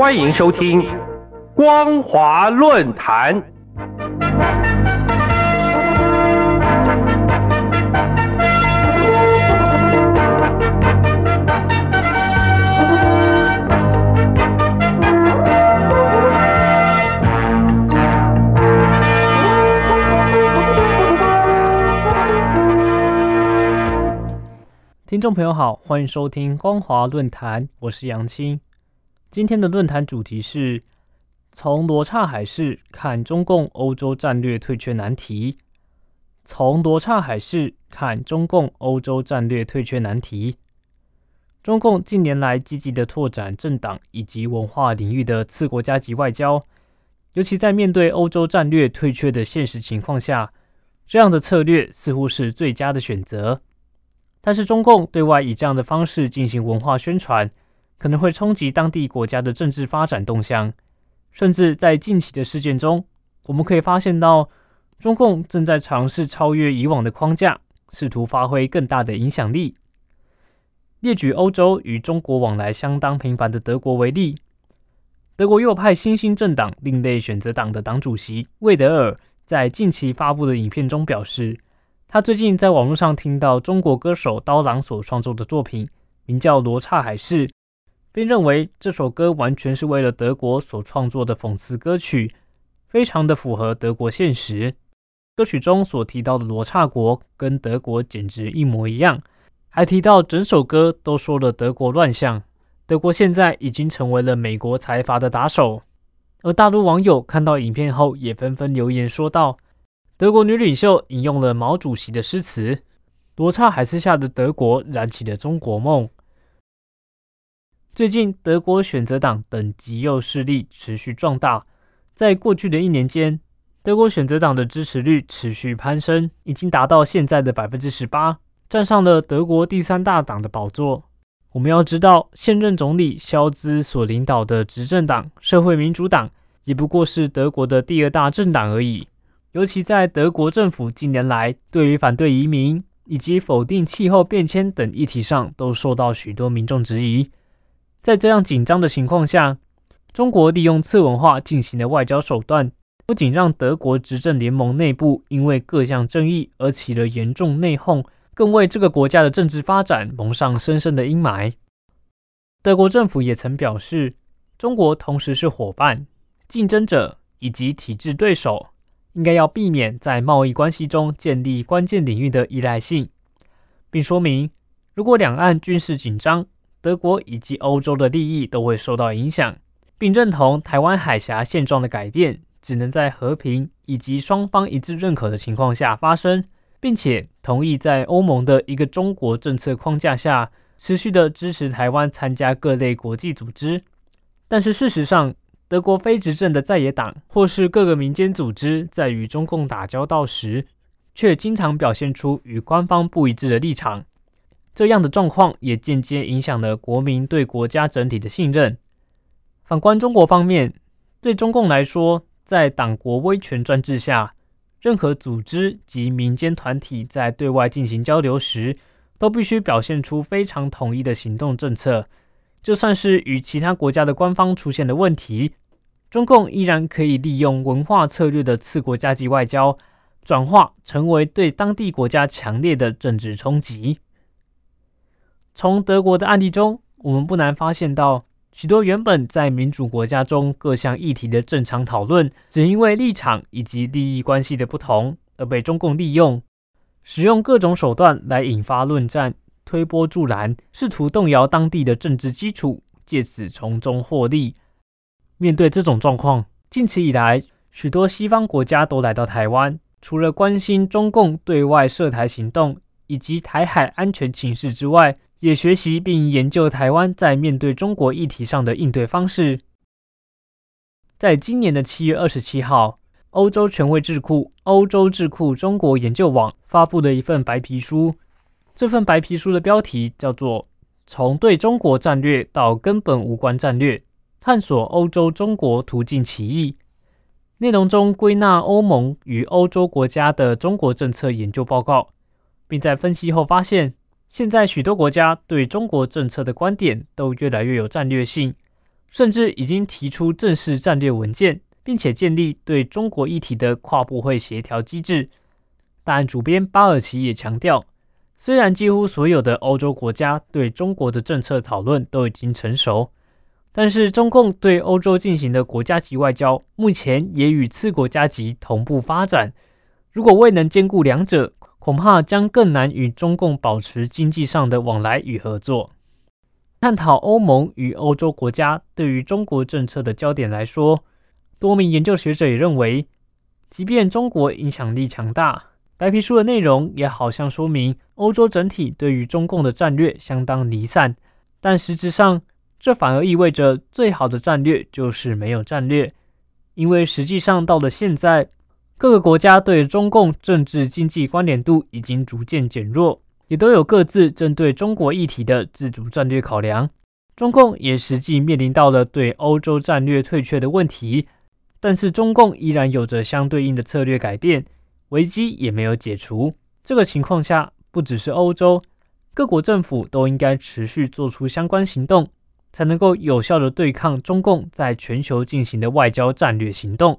欢迎收听光华论坛。听众朋友好，欢迎收听光华论坛，我是杨青。今天的论坛主题是从罗刹海市看中共欧洲战略退却难题。从罗刹海市看中共欧洲战略退却难题。中共近年来积极的拓展政党以及文化领域的次国家级外交，尤其在面对欧洲战略退却的现实情况下，这样的策略似乎是最佳的选择。但是，中共对外以这样的方式进行文化宣传，可能会冲击当地国家的政治发展动向。甚至在近期的事件中，我们可以发现到，中共正在尝试超越以往的框架，试图发挥更大的影响力。列举欧洲与中国往来相当频繁的德国为例，德国右派新兴政党另类选择党的党主席魏德尔在近期发布的影片中表示。他最近在网络上听到中国歌手刀郎所创作的作品，名叫《罗刹海市》，并认为这首歌完全是为了德国所创作的讽刺歌曲，非常的符合德国现实。歌曲中所提到的罗刹国跟德国简直一模一样，还提到整首歌都说了德国乱象，德国现在已经成为了美国财阀的打手。而大陆网友看到影片后，也纷纷留言说道。德国女领袖引用了毛主席的诗词：“罗刹海市下的德国燃起了中国梦。”最近，德国选择党等极右势力持续壮大，在过去的一年间，德国选择党的支持率持续攀升，已经达到现在的百分之十八，站上了德国第三大党的宝座。我们要知道，现任总理肖兹所领导的执政党社会民主党，也不过是德国的第二大政党而已。尤其在德国政府近年来对于反对移民以及否定气候变迁等议题上，都受到许多民众质疑。在这样紧张的情况下，中国利用次文化进行的外交手段，不仅让德国执政联盟内部因为各项争议而起了严重内讧，更为这个国家的政治发展蒙上深深的阴霾。德国政府也曾表示，中国同时是伙伴、竞争者以及体制对手。应该要避免在贸易关系中建立关键领域的依赖性，并说明，如果两岸军事紧张，德国以及欧洲的利益都会受到影响，并认同台湾海峡现状的改变只能在和平以及双方一致认可的情况下发生，并且同意在欧盟的一个中国政策框架下持续的支持台湾参加各类国际组织。但是事实上，德国非执政的在野党或是各个民间组织，在与中共打交道时，却经常表现出与官方不一致的立场。这样的状况也间接影响了国民对国家整体的信任。反观中国方面，对中共来说，在党国威权专制下，任何组织及民间团体在对外进行交流时，都必须表现出非常统一的行动政策。就算是与其他国家的官方出现了问题，中共依然可以利用文化策略的次国家级外交，转化成为对当地国家强烈的政治冲击。从德国的案例中，我们不难发现到，许多原本在民主国家中各项议题的正常讨论，只因为立场以及利益关系的不同，而被中共利用，使用各种手段来引发论战。推波助澜，试图动摇当地的政治基础，借此从中获利。面对这种状况，近期以来，许多西方国家都来到台湾，除了关心中共对外涉台行动以及台海安全情势之外，也学习并研究台湾在面对中国议题上的应对方式。在今年的七月二十七号，欧洲权威智库欧洲智库中国研究网发布的一份白皮书。这份白皮书的标题叫做《从对中国战略到根本无关战略：探索欧洲中国途径歧义》。内容中归纳欧盟与欧洲国家的中国政策研究报告，并在分析后发现，现在许多国家对中国政策的观点都越来越有战略性，甚至已经提出正式战略文件，并且建立对中国议题的跨部会协调机制。但主编巴尔奇也强调，虽然几乎所有的欧洲国家对中国的政策讨论都已经成熟，但是中共对欧洲进行的国家级外交，目前也与次国家级同步发展。如果未能兼顾两者，恐怕将更难与中共保持经济上的往来与合作。探讨欧盟与欧洲国家对于中国政策的焦点来说，多名研究学者也认为，即便中国影响力强大，白皮书的内容也好像说明欧洲整体对于中共的战略相当离散，但实质上这反而意味着最好的战略就是没有战略，因为实际上到了现在。各个国家对中共政治经济关联度已经逐渐减弱，也都有各自针对中国议题的自主战略考量。中共也实际面临到了对欧洲战略退却的问题，但是中共依然有着相对应的策略改变，危机也没有解除。这个情况下，不只是欧洲各国政府都应该持续做出相关行动，才能够有效的对抗中共在全球进行的外交战略行动。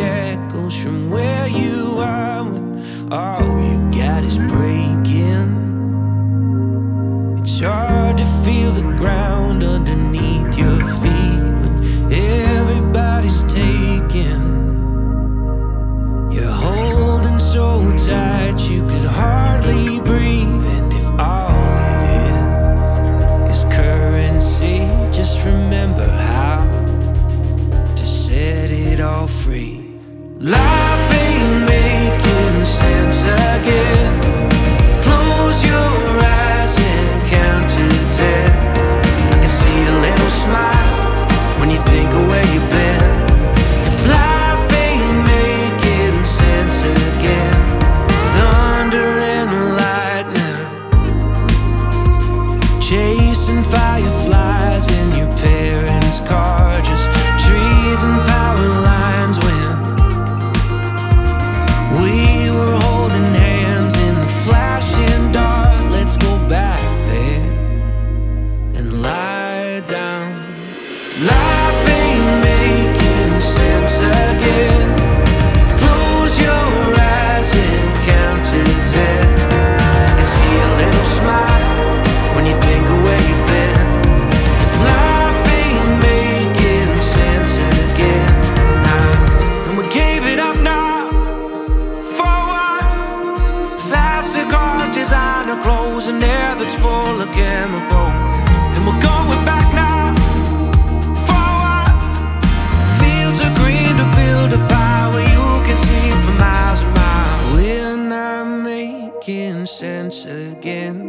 echoes from where you are when all chasing fireflies in your parents' car, just trees and power lines when we were holding hands in the flashing dark. Let's go back there and lie down. Life sense again.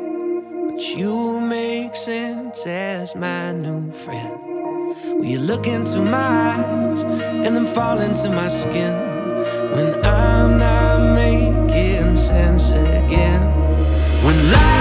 But you make sense as my new friend. Will you look into my eyes and then fall into my skin when I'm not making sense again? When life